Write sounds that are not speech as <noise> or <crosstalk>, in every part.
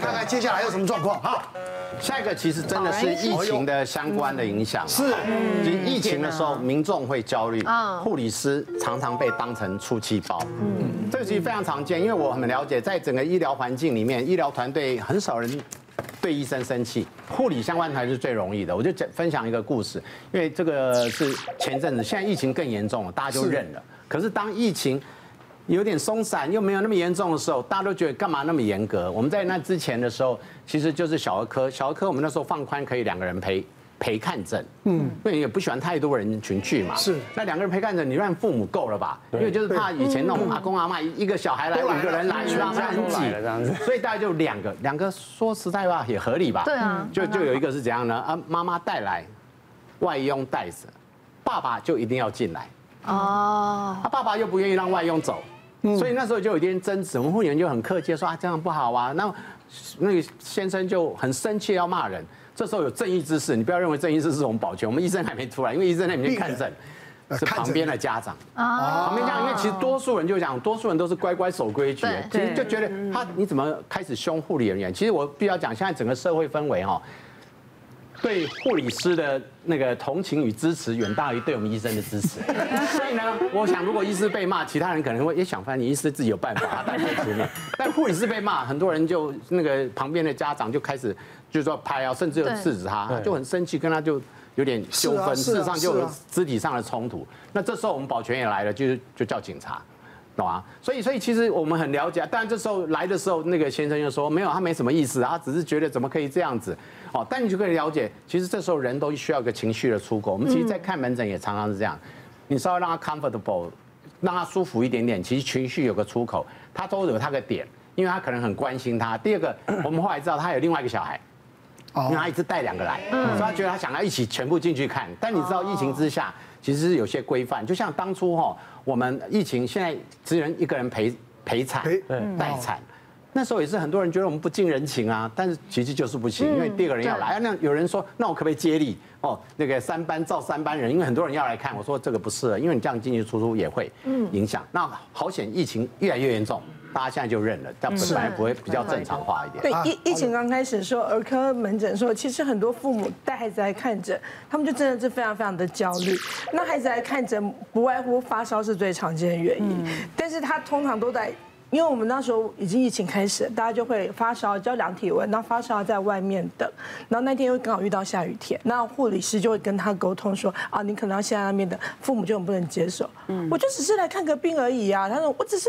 看看接下来有什么状况哈。下一个其实真的是疫情的相关的影响。是，疫情的时候民众会焦虑，护理师常常被当成出气包。嗯，这个其实非常常见，因为我很了解，在整个医疗环境里面，医疗团队很少人对医生生气，护理相关才是最容易的。我就讲分享一个故事，因为这个是前阵子，现在疫情更严重了，大家就认了。可是当疫情有点松散，又没有那么严重的时候，大家都觉得干嘛那么严格？我们在那之前的时候，其实就是小儿科，小儿科我们那时候放宽可以两个人陪陪看诊，嗯，因为也不喜欢太多人群去嘛。是。那两个人陪看诊，你让父母够了吧？因为就是怕以前那种阿公阿妈一个小孩来五个人来，让他很挤这样子。所以大概就两个，两个说实在话也合理吧？对啊。就就有一个是怎样呢？啊，妈妈带来，外佣带着，爸爸就一定要进来。哦。他爸爸又不愿意让外佣走。所以那时候就有一点争执，我们护理员就很客气说啊，这样不好啊。那那个先生就很生气要骂人。这时候有正义之士，你不要认为正义之士是我们保全，我们医生还没出来，因为医生在里面看诊，是旁边的家长啊。旁边家长，因为其实多数人就讲，多数人都是乖乖守规矩，其实就觉得他你怎么开始凶护理人员？其实我必须要讲，现在整个社会氛围哈。对护理师的那个同情与支持远大于对我们医生的支持，<laughs> 所以呢，我想如果医师被骂，其他人可能会也想翻，你医师自己有办法，但 <laughs> 但护理师被骂，很多人就那个旁边的家长就开始就是说拍啊，甚至有制止他，就很生气，跟他就有点纠纷，事实上就有肢体上的冲突。那这时候我们保全也来了，就就叫警察。懂啊，所以所以其实我们很了解，但这时候来的时候，那个先生就说没有，他没什么意思，他只是觉得怎么可以这样子，哦，但你就可以了解，其实这时候人都需要一个情绪的出口。我们其实，在看门诊也常常是这样，你稍微让他 comfortable，让他舒服一点点，其实情绪有个出口，他都有他个点，因为他可能很关心他。第二个，我们后来知道他有另外一个小孩，因为他一直带两个来，所以他觉得他想要一起全部进去看。但你知道疫情之下，其实是有些规范，就像当初哈。我们疫情现在只能一个人陪陪产、待产，那时候也是很多人觉得我们不近人情啊，但是其实就是不行，因为第二个人要来。那有人说，那我可不可以接力？哦，那个三班照三班人，因为很多人要来看。我说这个不是，因为你这样进进出出也会影响。那好险，疫情越来越严重。大家现在就认了，但本来不会比较正常化一点。对，疫疫情刚开始的时候，儿科门诊说，其实很多父母带孩子来看诊，他们就真的是非常非常的焦虑。那孩子来看诊，不外乎发烧是最常见的原因，但是他通常都在。因为我们那时候已经疫情开始，大家就会发烧，就要量体温，然后发烧在外面等，然后那天又刚好遇到下雨天，那护理师就会跟他沟通说啊，你可能要下那边等，父母就很不能接受。嗯，我就只是来看个病而已啊。他说我只是，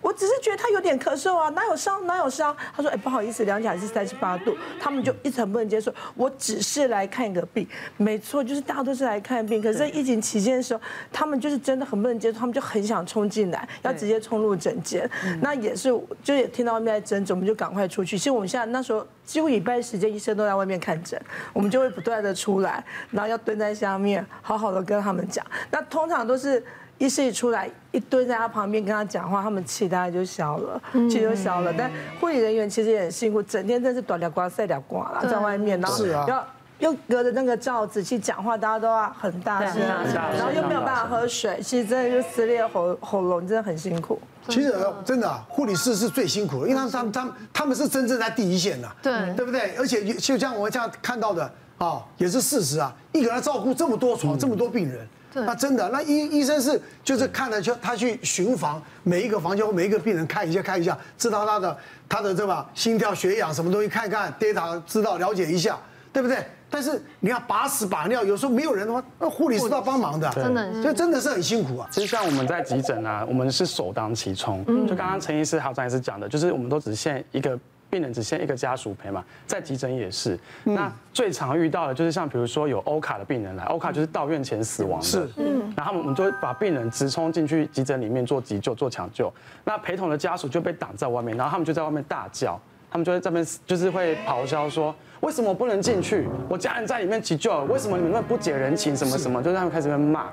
我只是觉得他有点咳嗽啊，哪有烧哪有烧？他说哎，不好意思，量起来是三十八度，他们就一直很不能接受。我只是来看个病，没错，就是大家都是来看病。可是在疫情期间的时候，他们就是真的很不能接受，他们就很想冲进来，要直接冲入诊间。那也是，就也听到外面在争执，我们就赶快出去。其实我们现在那时候几乎一半时间，医生都在外面看诊，我们就会不断的出来，然后要蹲在下面，好好的跟他们讲。那通常都是医师一出来，一蹲在他旁边跟他讲话，他们气大概就消了，气就消了。但护理人员其实也很辛苦，整天真是短了瓜晒了刮了，在外面，然后要又隔着那个罩子去讲话，大家都要很大声，然后又没有办法喝水，其实真的就撕裂喉喉咙，真的很辛苦。其实真的，护理师是最辛苦的，因为他们他们他们是真正在第一线的，对对不对？而且就像我们这样看到的啊，也是事实啊。一个人照顾这么多床，这么多病人，那真的，那医医生是就是看了就他去巡房，每一个房间或每一个病人看一下看一下，知道他的他的对吧心跳、血氧什么东西看一看，data 知道了解一下，对不对？但是你要把屎把尿，有时候没有人的话，那护理是要帮忙的，真的，所以真的是很辛苦啊。其实像我们在急诊啊，我们是首当其冲。就刚刚陈医师还有张医师讲的，就是我们都只限一个病人，只限一个家属陪嘛。在急诊也是，那最常遇到的就是像比如说有欧卡的病人来，欧卡就是到院前死亡的，是，嗯，然后我们就会把病人直冲进去急诊里面做急救、做抢救，那陪同的家属就被挡在外面，然后他们就在外面大叫。他们就在这边，就是会咆哮说：“为什么我不能进去？我家人在里面急救，为什么你们不解人情？什么什么？”就是他们开始在骂。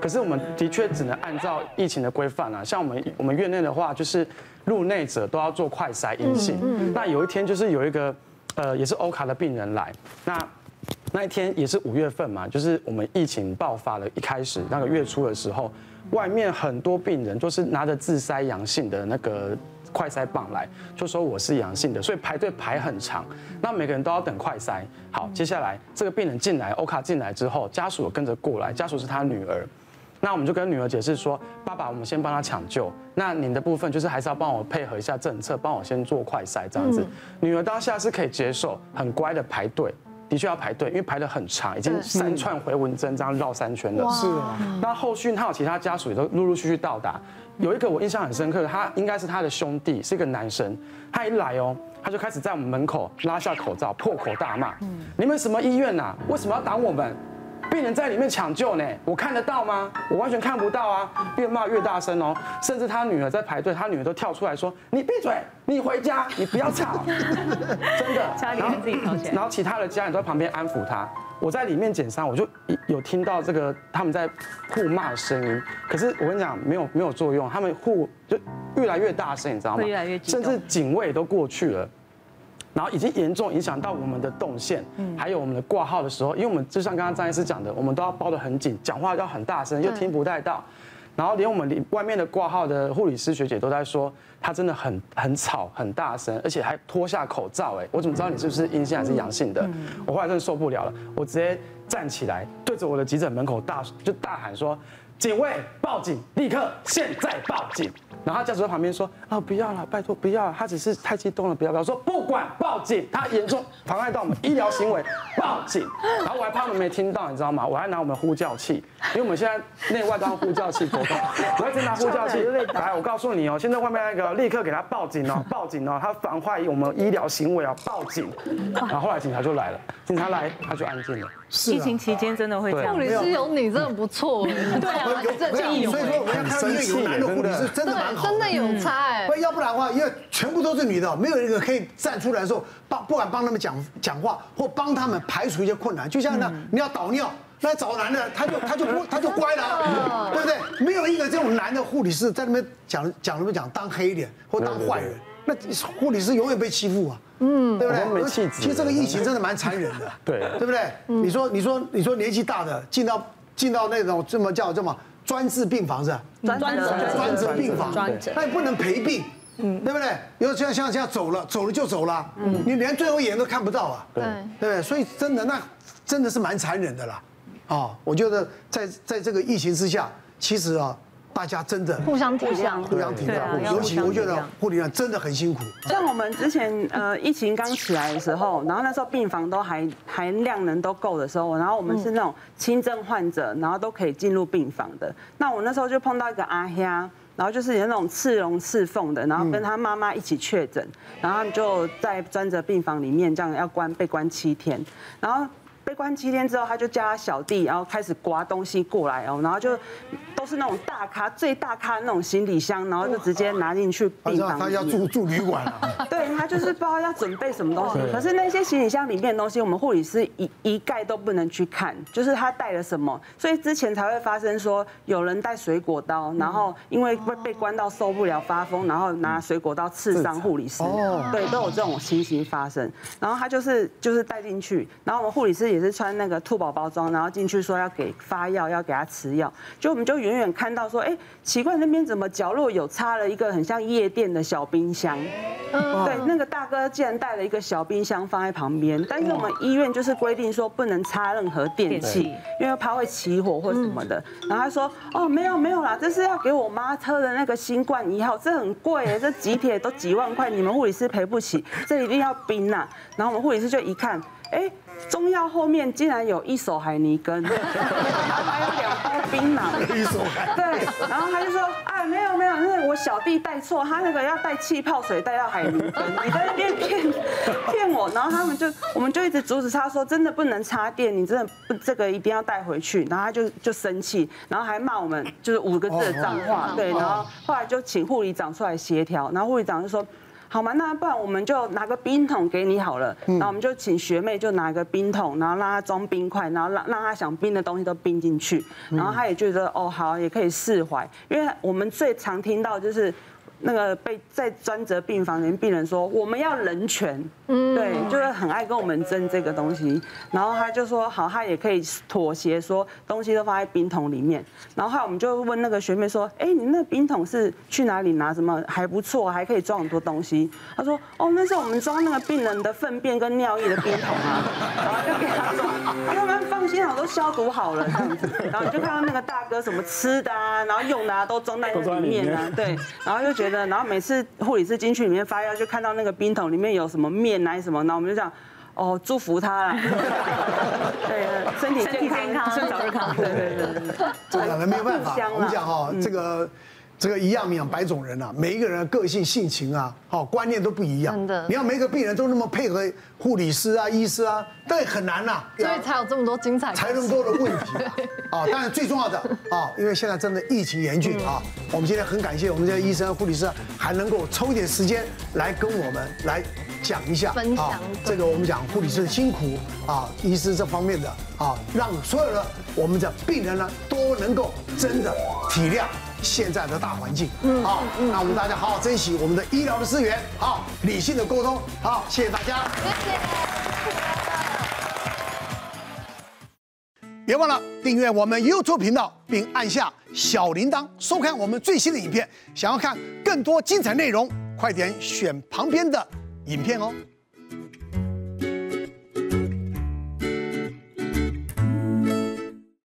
可是我们的确只能按照疫情的规范啊，像我们我们院内的话，就是入内者都要做快筛阴性。那有一天就是有一个呃，也是欧卡的病人来，那那一天也是五月份嘛，就是我们疫情爆发了一开始那个月初的时候，外面很多病人都是拿着自筛阳性的那个。快筛棒来，就说我是阳性的，所以排队排很长，那每个人都要等快筛。好，接下来这个病人进来，欧卡进来之后，家属跟着过来，家属是他女儿，那我们就跟女儿解释说，爸爸，我们先帮他抢救，那您的部分就是还是要帮我配合一下政策，帮我先做快筛这样子。女儿当下是可以接受，很乖的排队。的确要排队，因为排的很长，已经三串回纹针这样绕三圈了。是啊，那后续他有其他家属也都陆陆续续到达。有一个我印象很深刻，他应该是他的兄弟，是一个男生。他一来哦，他就开始在我们门口拉下口罩，破口大骂：“你们什么医院呐？为什么要挡我们？”病人在里面抢救呢，我看得到吗？我完全看不到啊！越骂越大声哦，甚至他女儿在排队，他女儿都跳出来说：“你闭嘴，你回家，你不要吵。<laughs> ”真的。家里面自己掏钱。然后其他的家人都在旁边安抚他。我在里面检伤，我就有听到这个他们在互骂的声音。可是我跟你讲，没有没有作用，他们互就越来越大声，你知道吗？越来越甚至警卫都过去了。然后已经严重影响到我们的动线，还有我们的挂号的时候，因为我们就像刚刚张医师讲的，我们都要包得很紧，讲话要很大声，又听不太到。然后连我们里外面的挂号的护理师学姐都在说，她真的很很吵，很大声，而且还脱下口罩。哎，我怎么知道你是不是阴性还是阳性的？我后来真的受不了了，我直接站起来，对着我的急诊门口大就大喊说：“警卫报警，立刻现在报警！”然后他家属在旁边说：“啊，不要了，拜托不要，他只是太激动了，不要不要。”说不管报警，他严重妨碍到我们医疗行为，报警。然后我还怕他们没听到，你知道吗？我还拿我们呼叫器，因为我们现在内外都要呼叫器沟通。我还真拿呼叫器来，我告诉你哦，现在外面那个立刻给他报警哦，<laughs> 报警哦，他妨害我们医疗行为啊，报警。然后后来警察就来了，警察来他就安静了。疫情期间真的会这样。护理师有你真的不错，<laughs> 对啊，有这所以说我们要看到一个有男的护理师真的蛮好，真的有差哎。不要不然的话，因为全部都是女的，没有一个可以站出来的时候帮，不管帮他们讲讲话或帮他们排除一些困难。就像那你要倒尿，那找男的他就他就不他就乖了，对不对？没有一个这种男的护理师在那边讲讲什么讲当黑脸或当坏人，那护理师永远被欺负啊。嗯，对不对？其实这个疫情真的蛮残忍的，对，对不对？你说，你说，你说年纪大的进到进到那种这么叫这么专治病房是吧？专专专治病房，那也不能陪病，嗯，对不对？因为像像像走了走了就走了，嗯，你连最后一眼都看不到啊，对，对不对？所以真的那真的是蛮残忍的啦，啊，我觉得在在这个疫情之下，其实啊。大家真的互相体谅，互相体谅，尤其我觉得护理员真的很辛苦。像我们之前呃疫情刚起来的时候，然后那时候病房都还还量能都够的时候，然后我们是那种轻症患者，然后都可以进入病房的。那我那时候就碰到一个阿兄，然后就是有那种刺龙刺凤的，然后跟他妈妈一起确诊，然后他们就在专责病房里面这样要关被关七天，然后。被关七天之后，他就叫他小弟，然后开始刮东西过来哦，然后就都是那种大咖、最大咖的那种行李箱，然后就直接拿进去病房。他要住住旅馆啊？<laughs> 对，他就是不知道要准备什么东西。可是那些行李箱里面的东西，我们护理师一一概都不能去看，就是他带了什么，所以之前才会发生说有人带水果刀，然后因为被被关到受不了发疯，然后拿水果刀刺伤护理师。哦，对，都有这种情形发生。然后他就是就是带进去，然后我们护理师也。也是穿那个兔宝宝装，然后进去说要给发药，要给他吃药，就我们就远远看到说，哎，奇怪，那边怎么角落有插了一个很像夜店的小冰箱？嗯，对，那个大哥竟然带了一个小冰箱放在旁边，但是我们医院就是规定说不能插任何电器，因为怕会起火或什么的。然后他说，哦，没有没有啦，这是要给我妈喝的那个新冠一号，这很贵哎，这几铁都几万块，你们护理师赔不起，这一定要冰呐。然后我们护理师就一看，哎。中药后面竟然有一手海泥根，然 <laughs> 后还有两包槟榔。一手海。对，然后他就说，啊，没有没有，那是我小弟带错，他那个要带气泡水，带到海泥根，你在那边骗骗我。然后他们就，我们就一直阻止他说，真的不能插电，你真的不这个一定要带回去。然后他就就生气，然后还骂我们，就是五个字的脏话。对，然后后来就请护理长出来协调，然后护理长就说。好嘛？那不然我们就拿个冰桶给你好了。然后我们就请学妹就拿个冰桶，然后让她装冰块，然后让让她想冰的东西都冰进去。然后她也觉得哦好，也可以释怀。因为我们最常听到就是那个被在专责病房里面病人说，我们要人权。嗯。对，就是很爱跟我们争这个东西。然后他就说好，他也可以妥协，说东西都放在冰桶里面。然后后来我们就问那个学妹说，哎，你那冰桶是去哪里拿？什么还不错，还可以装很多东西。他说，哦，那是我们装那个病人的粪便跟尿液的冰桶啊。<laughs> 然后就给他说，他们放心好，都消毒好了这样子。然后就看到那个大哥什么吃的啊，然后用的啊，都装在里面啊。对，然后就觉得，然后每次护理师进去里面发药，就看到那个冰桶里面有什么面啊什么，然后我们就讲，哦，祝福他啦，<laughs> 对，身体健康，身体健康，对对对对，这个人没有办法，我们讲哈，这个。这个一样米养百种人啊，每一个人的个性、性情啊，好观念都不一样。真的，你要每个病人都那么配合护理师啊、医师啊，但很难呐。所以才有这么多精彩，才那么多的问题啊。<laughs> 啊，当然最重要的啊，因为现在真的疫情严峻啊，我们今天很感谢我们这些医生、护理师还能够抽一点时间来跟我们来讲一下啊，这个我们讲护理师的辛苦啊，医师这方面的啊，让所有的我们的病人呢都能够真的体谅。现在的大环境，嗯，好，那我们大家好好珍惜我们的医疗的资源，好，理性的沟通，好，谢谢大家，谢谢，别忘了订阅我们 YouTube 频道，并按下小铃铛，收看我们最新的影片。想要看更多精彩内容，快点选旁边的影片哦。